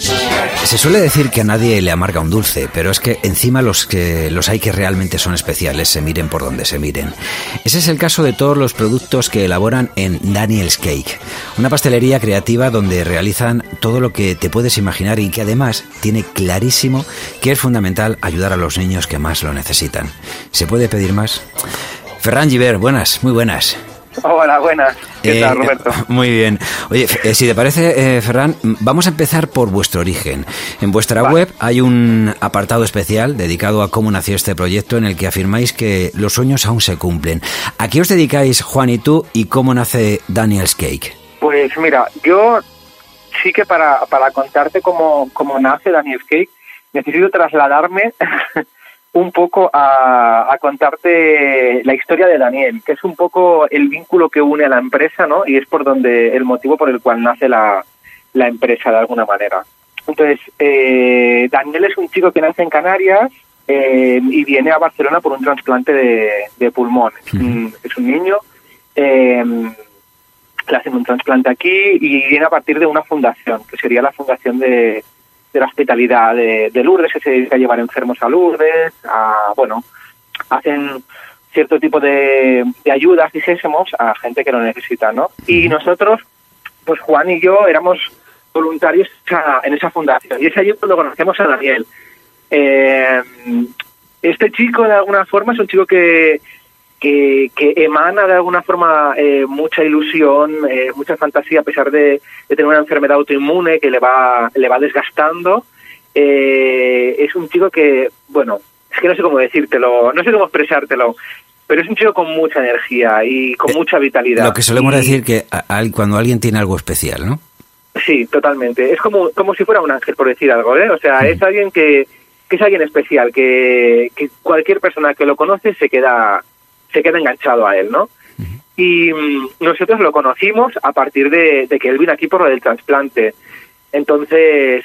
Se suele decir que a nadie le amarga un dulce, pero es que encima los que los hay que realmente son especiales, se miren por donde se miren. Ese es el caso de todos los productos que elaboran en Daniel's Cake, una pastelería creativa donde realizan todo lo que te puedes imaginar y que además tiene clarísimo que es fundamental ayudar a los niños que más lo necesitan. ¿Se puede pedir más? Ferran Giver, buenas, muy buenas. Hola, buenas. ¿Qué Eh, tal, Roberto? Muy bien. Oye, eh, si te parece, eh, Ferran, vamos a empezar por vuestro origen. En vuestra web hay un apartado especial dedicado a cómo nació este proyecto en el que afirmáis que los sueños aún se cumplen. ¿A qué os dedicáis, Juan y tú, y cómo nace Daniel's Cake? Pues mira, yo sí que para, para contarte cómo, cómo nace Daniel Cake, necesito trasladarme un poco a, a contarte la historia de Daniel, que es un poco el vínculo que une a la empresa, ¿no? Y es por donde el motivo por el cual nace la, la empresa de alguna manera. Entonces, eh, Daniel es un chico que nace en Canarias eh, y viene a Barcelona por un trasplante de, de pulmón. Es un, es un niño. eh, le hacen un trasplante aquí y viene a partir de una fundación, que sería la fundación de, de la hospitalidad de, de Lourdes, que se dedica a llevar enfermos a Lourdes, a, bueno, hacen cierto tipo de, de ayudas, dijésemos, a gente que lo necesita, ¿no? Y nosotros, pues Juan y yo éramos voluntarios en esa fundación y es allí cuando conocemos a Daniel. Eh, este chico, de alguna forma, es un chico que, que, que emana de alguna forma eh, mucha ilusión, eh, mucha fantasía, a pesar de, de tener una enfermedad autoinmune que le va, le va desgastando. Eh, es un chico que, bueno, es que no sé cómo decírtelo, no sé cómo expresártelo, pero es un chico con mucha energía y con mucha vitalidad. Lo que solemos Y- decir que a- al- cuando alguien tiene algo especial, ¿no? Sí, totalmente. Es como, como si fuera un ángel, por decir algo, ¿eh? O sea, es alguien que, que es alguien especial, que, que cualquier persona que lo conoce se queda, se queda enganchado a él, ¿no? Y mm, nosotros lo conocimos a partir de, de que él vino aquí por lo del trasplante. Entonces,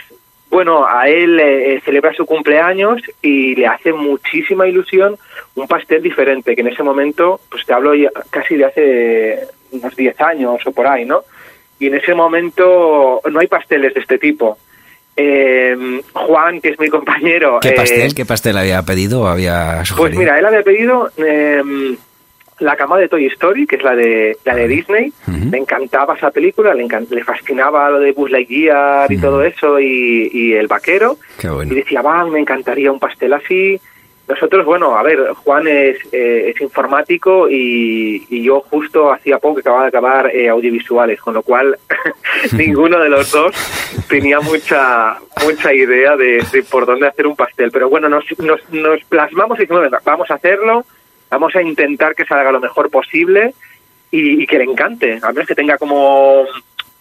bueno, a él eh, celebra su cumpleaños y le hace muchísima ilusión un pastel diferente, que en ese momento, pues te hablo ya casi de hace unos 10 años o por ahí, ¿no? Y en ese momento no hay pasteles de este tipo. Eh, Juan, que es mi compañero... ¿Qué eh, pastel? ¿Qué pastel había pedido o había pues mira, él había pedido eh, la cama de Toy Story, que es la de la de Disney. Ujú. Le encantaba esa película, le, encan- le fascinaba lo de Buzz Lightyear y todo eso, y, y el vaquero. Qué bueno. Y decía, va, me encantaría un pastel así. Nosotros, bueno, a ver, Juan es, eh, es informático y, y yo justo hacía poco que acababa de acabar eh, audiovisuales, con lo cual ninguno de los dos tenía mucha mucha idea de, de por dónde hacer un pastel. Pero bueno, nos, nos, nos plasmamos y dijimos, "Venga, vamos a hacerlo, vamos a intentar que salga lo mejor posible y, y que le encante, al menos que tenga como,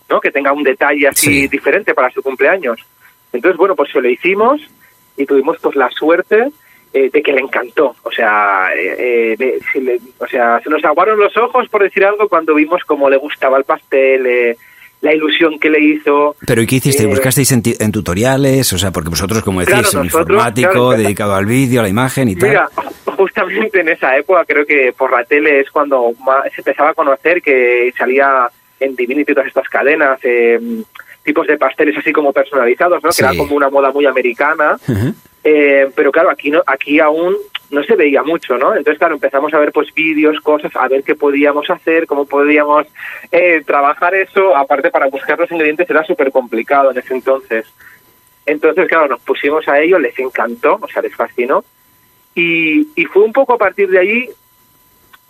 ¿no? Que tenga un detalle así Sí. diferente para su cumpleaños. Entonces, bueno, pues se lo hicimos y tuvimos pues la suerte eh, de que le encantó. O sea, eh, eh, se le- o sea, se nos aguaron los ojos, por decir algo, cuando vimos cómo le gustaba el pastel, eh, la ilusión que le hizo. ¿Pero y qué hicisteis? Eh, ¿Buscasteis en, en tutoriales? O sea, porque vosotros, como decís, Claro, nosotros, informático claro, dedicado al vídeo, a la imagen y tal. Mira, justamente en esa época creo que por la tele es cuando más se empezaba a conocer que salía en Divinity todas estas cadenas, eh, tipos de pasteles así como personalizados, ¿no? Sí. Que era como una moda muy americana. Ujú. Eh, pero claro, aquí no, aquí aún no se veía mucho, ¿no? Entonces, claro, empezamos a ver pues vídeos, cosas, a ver qué podíamos hacer, cómo podíamos eh, trabajar eso. Aparte, para buscar los ingredientes era súper complicado en ese entonces. Entonces, claro, nos pusimos a ello, les encantó, o sea, les fascinó. Y, y fue un poco a partir de allí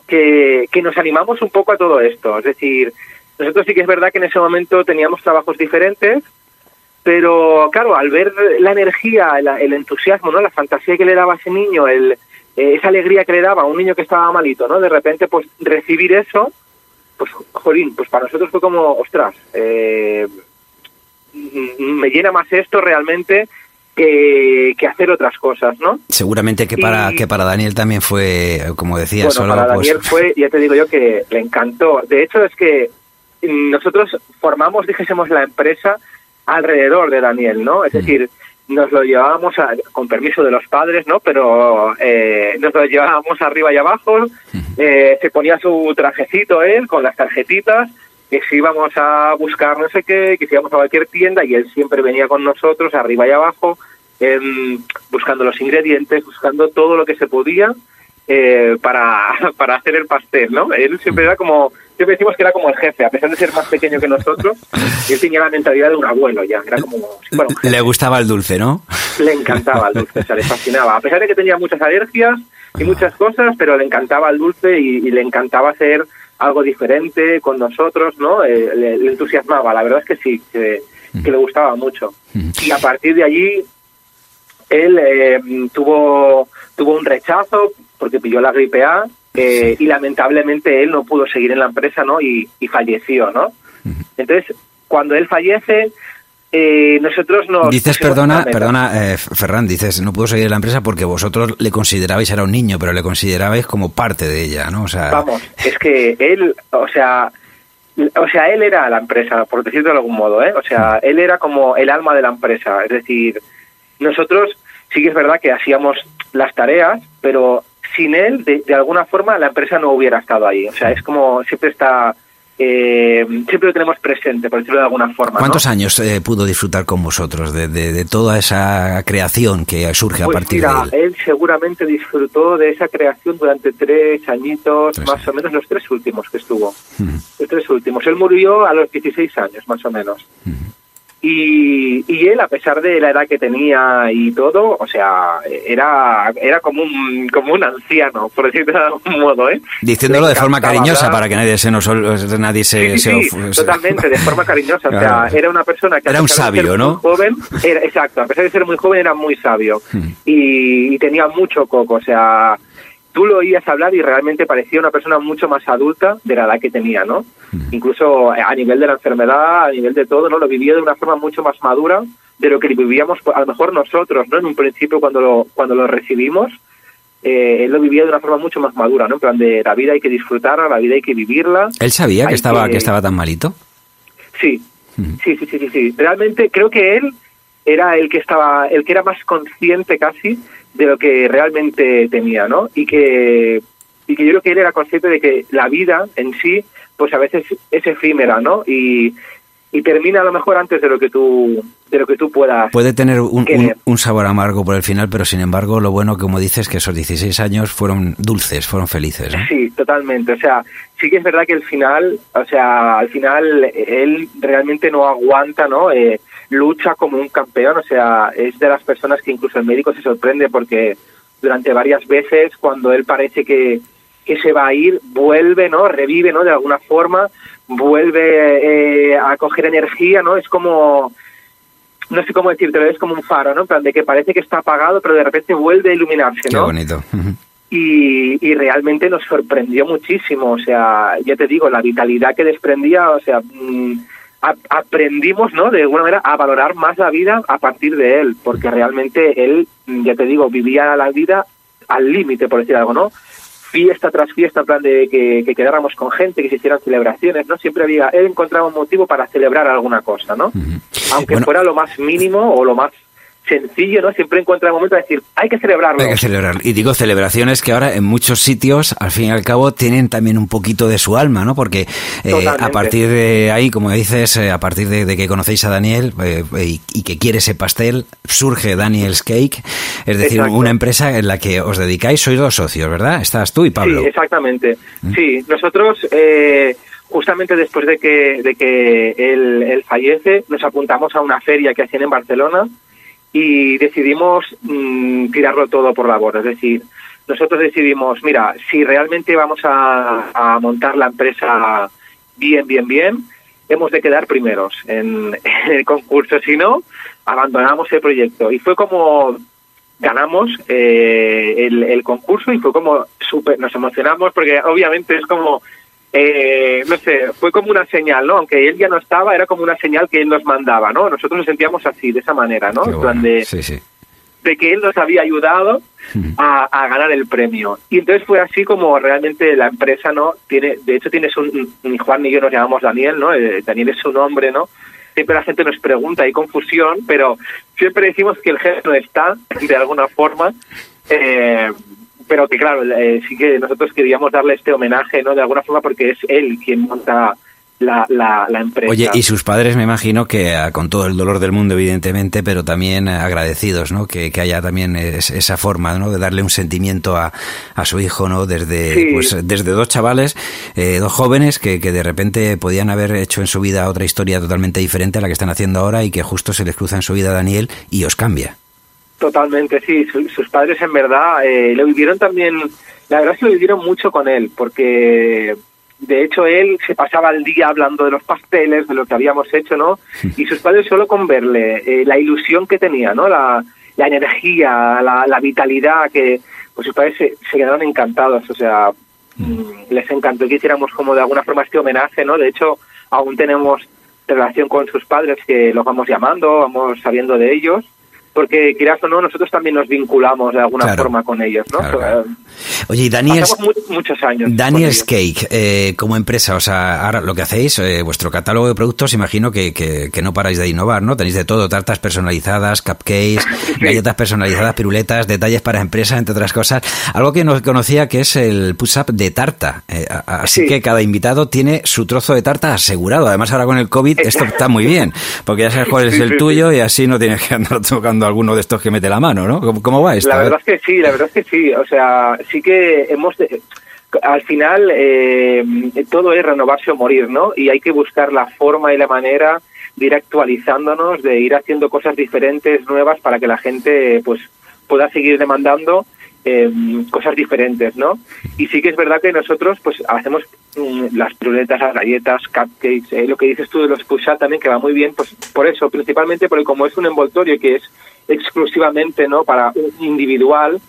que, nos animamos un poco a todo esto. Es decir, nosotros sí que es verdad que en ese momento teníamos trabajos diferentes, pero claro, al ver la energía, el, el entusiasmo, ¿no? la fantasía que le daba ese niño, el, eh, esa alegría que le daba a un niño que estaba malito, ¿no? De repente, pues recibir eso, pues, jolín, pues para nosotros fue como, ostras, eh, mm, me llena más esto realmente que, que hacer otras cosas, ¿no? Seguramente que para, Y- que para Daniel también fue, como decía, bueno, solo para pues, Daniel fue, ya te digo yo, que le encantó. De hecho, es que nosotros formamos, dijésemos, la empresa alrededor de Daniel, ¿no? Es decir, nos lo llevábamos a- con permiso de los padres, ¿no? Pero eh, nos lo llevábamos arriba y abajo, eh, se ponía su trajecito él con las tarjetitas, que si íbamos a buscar no sé qué, que si íbamos a cualquier tienda y él siempre venía con nosotros arriba y abajo, em, buscando los ingredientes, buscando todo lo que se podía eh, para, para hacer el pastel, ¿no? Él siempre era como, siempre decimos que era como el jefe, a pesar de ser más pequeño que nosotros, él tenía la mentalidad de un abuelo ya, era como, jefe Le gustaba el dulce, ¿no? le encantaba el dulce, o sea, le fascinaba. A pesar de que tenía muchas alergias y muchas cosas, pero le encantaba el dulce y, y le encantaba hacer algo diferente con nosotros, ¿no? Eh, le, le entusiasmaba, la verdad es que sí, que, que le gustaba mucho. Y a partir de allí, él eh, tuvo, tuvo un rechazo porque pilló la gripe A eh, y lamentablemente él no pudo seguir en la empresa, ¿no? Y, y falleció, ¿no? Entonces, cuando él fallece, eh, nosotros nos... Dices, perdona, perdona, eh, Ferran, dices, no pudo seguir en la empresa porque vosotros le considerabais, era un niño, pero le considerabais como parte de ella, ¿no? O sea, Vamos, es que él, o sea, o sea, él era la empresa, por decirlo de algún modo, ¿eh? O sea, él era como el alma de la empresa. Es decir, nosotros sí que es verdad que hacíamos las tareas, pero sin él, de, de alguna forma, la empresa no hubiera estado ahí. O sea, es como siempre está, eh, siempre lo tenemos presente, por decirlo de alguna forma. ¿no? ¿cuántos años eh, pudo disfrutar con vosotros de, de- de toda esa creación que surge a Pues partir mira, de él? él seguramente disfrutó de esa creación durante tres añitos, Tres más o menos los tres últimos que estuvo. Los tres últimos. Él murió a los 16 años, más o menos. Y, y él, a pesar de la edad que tenía y todo, o sea, era era como un como un anciano, por decirlo de algún modo, ¿eh? Diciéndolo de forma cariñosa para que nadie se nos nadie se, Sí, sí, se- totalmente, de forma cariñosa. O sea, Claro. era una persona que... Era un sabio, muy ¿no? Joven, era, exacto, a pesar de ser muy joven era muy sabio. Hmm. Y, y tenía mucho coco, o sea, tú lo oías hablar y realmente parecía una persona mucho más adulta de la edad que tenía, ¿no? Hmm. Incluso a nivel de la enfermedad, a nivel de todo, ¿no? Lo vivía de una forma mucho más madura de lo que vivíamos, a lo mejor nosotros, ¿no? En un principio cuando lo, cuando lo recibimos, eh, él lo vivía de una forma mucho más madura, ¿no? En plan de la vida hay que disfrutarla, la vida hay que vivirla. ¿Él sabía que estaba, que- que estaba tan malito? Sí, sí, sí, sí, sí, sí. Realmente creo que él era el que estaba, el que era más consciente casi de lo que realmente tenía, ¿no? Y que, y que yo creo que él era consciente de que la vida en sí, pues a veces es efímera, ¿no? Y, y termina a lo mejor antes de lo que tú, de lo que tú puedas. Puede tener un, un- un sabor amargo por el final, pero sin embargo, lo bueno, como dices, que esos 16 años fueron dulces, fueron felices. ¿no? Sí, totalmente. O sea, sí que es verdad que el final, o sea, al final él realmente no aguanta, ¿no? Eh, lucha como un campeón, o sea, es de las personas que incluso el médico se sorprende porque durante varias veces cuando él parece que, que se va a ir, vuelve, ¿no? Revive, ¿no? De alguna forma, vuelve eh, a coger energía, ¿no? Es como, no sé cómo decirte, es como un faro, ¿no? En plan de que parece que está apagado, pero de repente vuelve a iluminarse, Qué ¿no? bonito. Ujú. y, y realmente nos sorprendió muchísimo. O sea, ya te digo, la vitalidad que desprendía, o sea, mm, a- aprendimos, ¿no? De alguna manera a valorar más la vida a partir de él, porque realmente él, mm, ya te digo, vivía la vida al límite, por decir algo, ¿no? Fiesta tras fiesta, en plan de que, que quedáramos con gente, que se hicieran celebraciones, ¿no? Siempre había, él encontraba un motivo para celebrar alguna cosa, ¿no? Aunque Bueno. fuera lo más mínimo o lo más sencillo, ¿no? Siempre encuentra el momento de decir, hay que celebrarlo. Hay que celebrar. Y digo celebraciones que ahora en muchos sitios, al fin y al cabo, tienen también un poquito de su alma, ¿no? Porque eh, a partir de ahí, como dices, eh, a partir de, de que conocéis a Daniel eh, y, y que quiere ese pastel, surge Daniel's Cake, es decir, Exacto. una empresa en la que os dedicáis, sois dos socios, ¿verdad? Estás tú y Pablo. Sí, exactamente. Sí, nosotros eh, justamente después de que, de que él, fallece, nos apuntamos a una feria que hacían en Barcelona y decidimos mm, tirarlo todo por la borda. Es decir, nosotros decidimos, mira, si realmente vamos a, montar la empresa bien, bien, bien, hemos de quedar primeros en, el concurso. Si no, abandonamos el proyecto. Y fue como ganamos eh, el, el concurso y fue como súper, nos emocionamos porque obviamente es como, eh, no sé, fue como una señal, ¿no? Aunque él ya no estaba, era como una señal que él nos mandaba, ¿no? Nosotros nos sentíamos así, de esa manera, ¿no? Qué En plan bueno. de, Sí, sí. de que él nos había ayudado a, a ganar el premio. Y entonces fue así como realmente la empresa, ¿no? Tiene, de hecho tienes un, un- Juan y yo nos llamamos Daniel, ¿no? Eh, Daniel es su nombre, ¿no? Siempre la gente nos pregunta, hay confusión, pero siempre decimos que el genio está, de alguna forma, eh, pero que claro, eh, sí que nosotros queríamos darle este homenaje, ¿no? De alguna forma porque es él quien monta la, la, la, empresa. Oye, y sus padres me imagino que ah, con todo el dolor del mundo, evidentemente, pero también agradecidos, ¿no? Que, que haya también es, esa forma, ¿no? De darle un sentimiento a, a su hijo, ¿no? Desde, Sí. pues, desde dos chavales, eh, dos jóvenes que, que de repente podían haber hecho en su vida otra historia totalmente diferente a la que están haciendo ahora y que justo se les cruza en su vida a Daniel y os cambia. Totalmente, sí. Su- sus padres en verdad eh, lo vivieron también, la verdad es que lo vivieron mucho con él, porque de hecho él se pasaba el día hablando de los pasteles, de lo que habíamos hecho, ¿no? Y sus padres solo con verle eh, la ilusión que tenía, ¿no? La, la energía, la, la vitalidad, que pues sus padres se, se quedaron encantados, o sea, mm, les encantó que hiciéramos como de alguna forma este homenaje, ¿no? De hecho, aún tenemos relación con sus padres que los vamos llamando, vamos sabiendo de ellos, porque quieras o no, nosotros también nos vinculamos de alguna Claro. forma con ellos, ¿no? Claro, claro. Oye, y Daniel, muchos años. Daniel's. Cake, eh, como empresa, o sea, ahora lo que hacéis, eh, vuestro catálogo de productos, imagino que, que, que no paráis de innovar, ¿no? Tenéis de todo, tartas personalizadas, cupcakes, galletas personalizadas, piruletas, detalles para empresas, entre otras cosas. Algo que no conocía que es el push-up de tarta. Eh, así Sí. que cada invitado tiene su trozo de tarta asegurado. Además, ahora con el COVID esto está muy bien, porque ya sabes cuál es el tuyo y así no tienes que andar tocando alguno de estos que mete la mano, ¿no? ¿Cómo, cómo va esto? La verdad es que sí, la verdad es que sí. O sea, sí que hemos. al final, eh, todo es renovarse o morir, ¿no? Y hay que buscar la forma y la manera de ir actualizándonos, de ir haciendo cosas diferentes, nuevas, para que la gente, pues, pueda seguir demandando eh, cosas diferentes, ¿no? Y sí que es verdad que nosotros, pues, hacemos mm, las piruletas, las galletas, cupcakes, eh, lo que dices tú de los push también, que va muy bien, pues, por eso, principalmente porque como es un envoltorio que es exclusivamente, ¿no?, para un individual,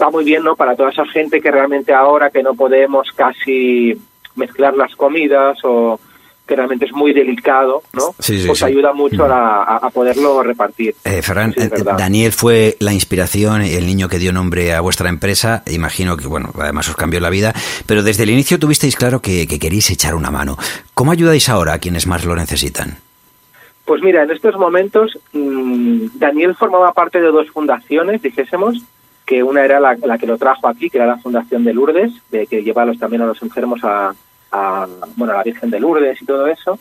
va muy bien, ¿no?, para toda esa gente que realmente ahora que no podemos casi mezclar las comidas o que realmente es muy delicado, ¿no? Sí, sí, pues sí. ayuda mucho a, la- a- poderlo repartir. Eh, Ferran, eh. Daniel fue la inspiración, el niño que dio nombre a vuestra empresa. Imagino que, bueno, además os cambió la vida. Pero desde el inicio tuvisteis claro que, que queréis echar una mano. ¿Cómo ayudáis ahora a quienes más lo necesitan? Pues mira, en estos momentos mm, Daniel formaba parte de dos fundaciones, dijésemos, que una era la, la que lo trajo aquí, que era la Fundación de Lourdes, de que lleva a los- también a los enfermos a, a, bueno, a la Virgen de Lourdes y todo eso.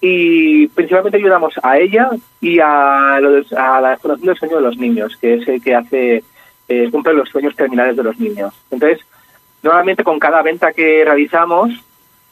Y principalmente ayudamos a ella y a, los- a la Fundación del Sueño de los Niños, que es el que hace eh, cumple los sueños terminales de los niños. Entonces, normalmente con cada venta que realizamos,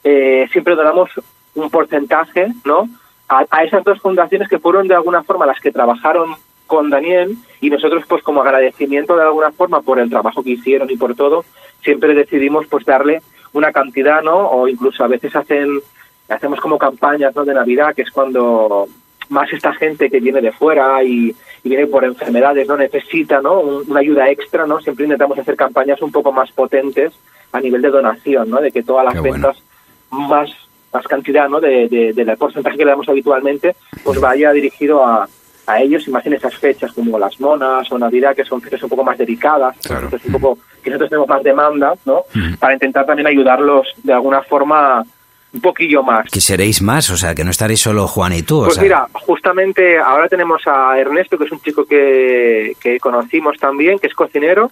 eh, siempre donamos un porcentaje, ¿no? A, a esas dos fundaciones que fueron de alguna forma las que trabajaron con Daniel y nosotros pues como agradecimiento de alguna forma por el trabajo que hicieron y por todo, siempre decidimos pues darle una cantidad, ¿no? O incluso a veces hacen hacemos como campañas, ¿no? de Navidad, que es cuando más esta gente que viene de fuera y, y viene por enfermedades, ¿no? Necesita, ¿no? Un- una ayuda extra, ¿no? Siempre intentamos hacer campañas un poco más potentes a nivel de donación, ¿no? De que todas las Qué bueno. ventas más más cantidad, ¿no? De, porcentaje que le damos habitualmente, pues vaya dirigido a, a ellos y más en esas fechas como las monas o Navidad, que son fechas un poco más delicadas, Claro. un poco que nosotros tenemos más demanda, ¿no? Para intentar también ayudarlos de alguna forma un poquillo más. Que seréis más, o sea, que no estaréis solo Juan y tú. o Pues sea, mira, justamente ahora tenemos a Ernesto, que es un chico que, que conocimos también, que es cocinero,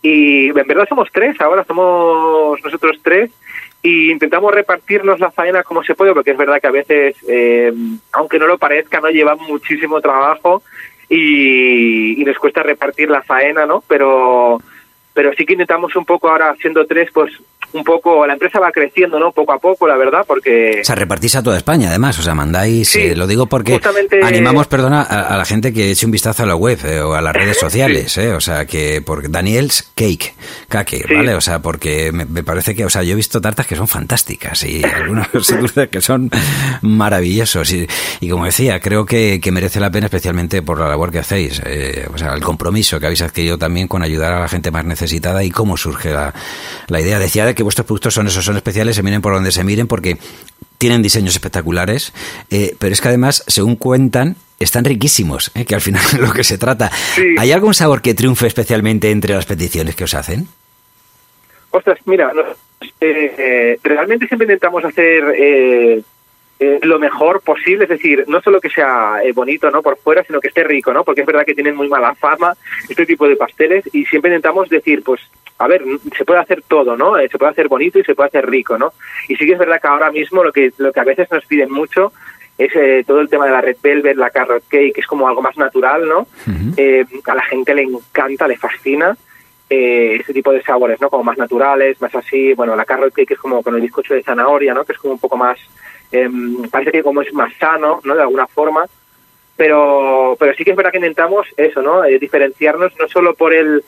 y en verdad somos tres, ahora somos nosotros tres, y intentamos repartirnos la faena como se puede, porque es verdad que a veces, eh, aunque no lo parezca, no lleva muchísimo trabajo y, y nos cuesta repartir la faena, ¿no? Pero pero sí que intentamos un poco ahora siendo tres, pues un poco, la empresa va creciendo, ¿no? Poco a poco, la verdad, porque... O sea, repartís a toda España, además. O sea, mandáis, Sí, eh, lo digo porque justamente- animamos, perdona, a, a la gente que eche un vistazo a la web eh, o a las redes sociales, eh, o sea, que por Daniel's Cake, Cake, Sí. ¿vale? O sea, porque me, me parece que, o sea, yo he visto tartas que son fantásticas y algunos dulces que son maravillosos. Y, y como decía, creo que, que merece la pena especialmente por la labor que hacéis, eh, o sea, el compromiso que habéis adquirido también con ayudar a la gente más necesitada y cómo surge la, la idea. Decía de que vuestros productos son esos, son especiales, se miren por donde se miren, porque tienen diseños espectaculares, eh, pero es que además, según cuentan, están riquísimos, eh, que al final es lo que se trata. Sí. ¿Hay algún sabor que triunfe especialmente entre las peticiones que os hacen? Ostras, mira, no- eh, eh, realmente siempre intentamos hacer lo mejor posible, es decir, no solo que sea bonito no por fuera, sino que esté rico, ¿no? Porque es verdad que tienen muy mala fama este tipo de pasteles y siempre intentamos decir, pues, a ver, se puede hacer todo, ¿no? Eh, se puede hacer bonito y se puede hacer rico, ¿no? Y sí que es verdad que ahora mismo lo que lo que a veces nos piden mucho es todo el tema de la red velvet, la carrot cake, que es como algo más natural, ¿no? a la gente le encanta, le fascina eh, ese tipo de sabores, ¿no? Como más naturales, más así, bueno, la carrot cake es como con el bizcocho de zanahoria, ¿no? Que es como un poco más Em, parece que como es más sano, ¿no? De alguna forma, pero, pero sí que es verdad que intentamos eso, ¿no? Eh, diferenciarnos no solo por el...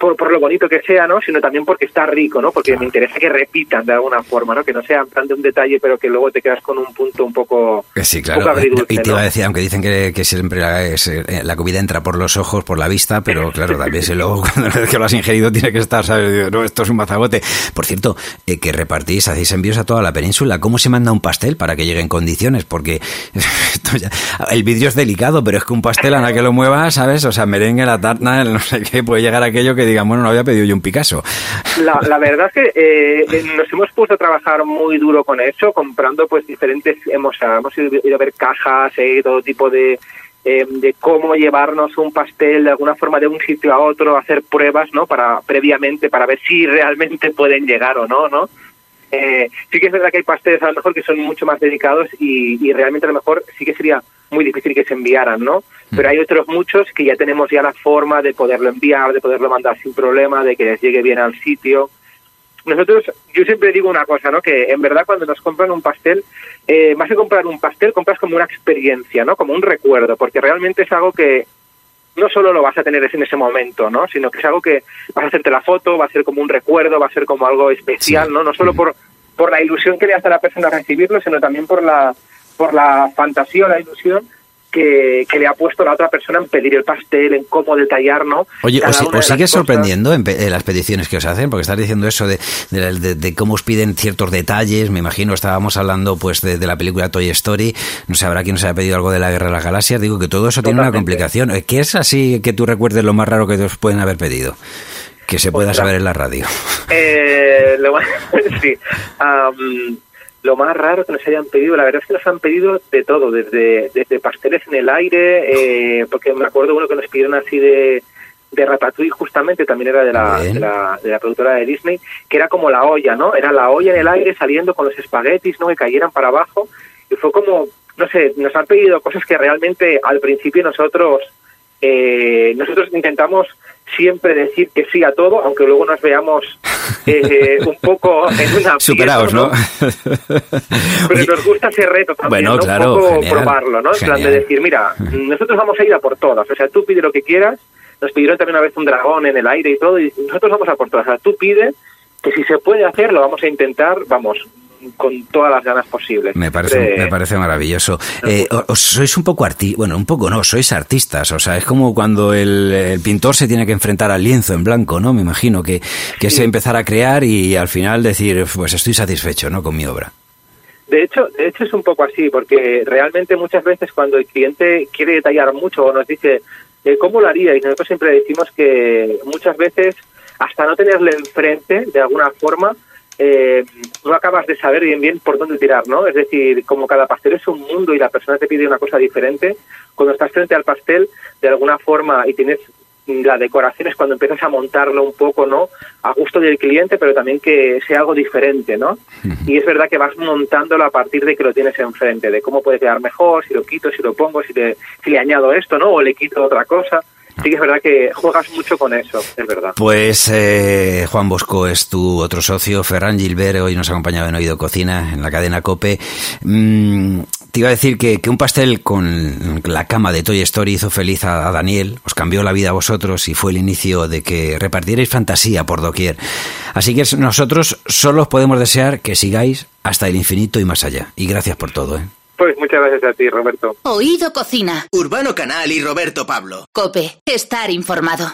Por, por, lo bonito que sea, ¿no? Sino también porque está rico, ¿no? Porque me interesa que repitan de alguna forma, ¿no? Que no sea tan de un detalle, pero que luego te quedas con un punto un poco. Sí, claro. y te iba a decir, aunque dicen que, que siempre la, es, eh, la, comida entra por los ojos, por la vista, pero claro, también si luego cuando que lo has ingerido tiene que estar, ¿sabes? No, esto es un mazagote. Por cierto, eh, que repartís, hacéis envíos a toda la península. ¿Cómo se manda un pastel para que llegue en condiciones? Porque el vidrio es delicado, pero es que un pastel a la que lo muevas, ¿sabes? O sea, merengue, la tarta, no sé qué, puede llegar aquello que digan, bueno, no había pedido yo un Picasso. La, verdad es que eh, eh, nos hemos puesto a trabajar muy duro con eso, comprando pues diferentes, hemos, hemos ido, a ver cajas, eh, todo tipo de, de cómo llevarnos un pastel de alguna forma de un sitio a otro, hacer pruebas, ¿no? Para previamente para ver si realmente pueden llegar o no, ¿no? sí que es verdad que hay pasteles a lo mejor que son mucho más dedicados y, y realmente a lo mejor sí que sería muy difícil que se enviaran, ¿no? Pero hay otros muchos que ya tenemos ya la forma de poderlo enviar, de poderlo mandar sin problema, de que les llegue bien al sitio. Nosotros, yo siempre digo una cosa, ¿no? Que en verdad cuando nos compran un pastel, eh, más que comprar un pastel, compras como una experiencia, ¿no? Como un recuerdo, porque realmente es algo que no solo lo vas a tener en ese momento, ¿no? Sino que es algo que vas a hacerte la foto, va a ser como un recuerdo, va a ser como algo especial, ¿no? No solo por, por la ilusión que le hace a la persona recibirlo, sino también por la, por la fantasía o la ilusión que, le ha puesto la otra persona en pedir el pastel, en cómo detallar, ¿no? Oye, ¿os, sigue sorprendiendo en, las peticiones que os hacen? Porque estás diciendo eso de, de, cómo os piden ciertos detalles, me imagino, estábamos hablando pues de, la película Toy Story, no sé, habrá quien nos haya pedido algo de la Guerra de las Galaxias, digo que todo eso tiene una complicación. ¿Qué es así que tú recuerdes lo más raro que os pueden haber pedido? Que se pueda saber en la radio. Eh, sí. Lo más raro que nos hayan pedido, la verdad es que nos han pedido de todo, desde, desde pasteles en el aire, eh, porque me acuerdo uno que nos pidieron así de, de Ratatouille justamente, también era de la, de la, de la, productora de Disney, que era como la olla, ¿no? Era la olla en el aire saliendo con los espaguetis, ¿no? Que cayeran para abajo. Y fue como, no sé, nos han pedido cosas que realmente al principio nosotros, eh, nosotros intentamos siempre decir que sí a todo, aunque luego nos veamos eh, un poco en una superados, ¿no? Pero nos gusta ese reto también, bueno, claro, un poco probarlo, ¿no? En plan de decir, mira, nosotros vamos a ir a por todas, o sea, tú pide lo que quieras. Nos pidieron también una vez un dragón en el aire y todo, y nosotros vamos a por todas. O sea, tú pide que si se puede hacer, lo vamos a intentar, vamos, con todas las ganas posibles. Me parece, me parece maravilloso. Eh, sois un poco arti bueno, un poco no, sois artistas, o sea, es como cuando el, pintor se tiene que enfrentar al lienzo en blanco, ¿no? Me imagino que, que es empezar a crear y al final decir, pues estoy satisfecho, ¿no? Con mi obra. De hecho, de hecho es un poco así, porque realmente muchas veces cuando el cliente quiere detallar mucho o nos dice, eh, ¿cómo lo haría? Y nosotros siempre decimos que muchas veces, hasta no tenerle enfrente, de alguna forma, eh, no acabas de saber bien bien por dónde tirar, ¿no? Es decir, como cada pastel es un mundo y la persona te pide una cosa diferente, cuando estás frente al pastel, de alguna forma, y tienes la decoración es cuando empiezas a montarlo un poco, ¿no? A gusto del cliente, pero también que sea algo diferente, ¿no? Y es verdad que vas montándolo a partir de que lo tienes enfrente, de cómo puede quedar mejor, si lo quito, si lo pongo, si, si le añado esto, ¿no? O le quito otra cosa sí que es verdad que juegas mucho con eso, es verdad. Pues eh, Juan Bosco es tu otro socio, Ferran Gilbert, hoy nos ha acompañado en Oído Cocina, en la cadena COPE. Mm, te iba a decir que, un pastel con la cama de Toy Story hizo feliz a, Daniel, os cambió la vida a vosotros y fue el inicio de que repartierais fantasía por doquier. Así que nosotros solo os podemos desear que sigáis hasta el infinito y más allá. Y gracias por todo. ¿eh? Pues muchas gracias a ti, Roberto. Oído Cocina. Urbano Canal y Roberto Pablo. Cope, estar informado.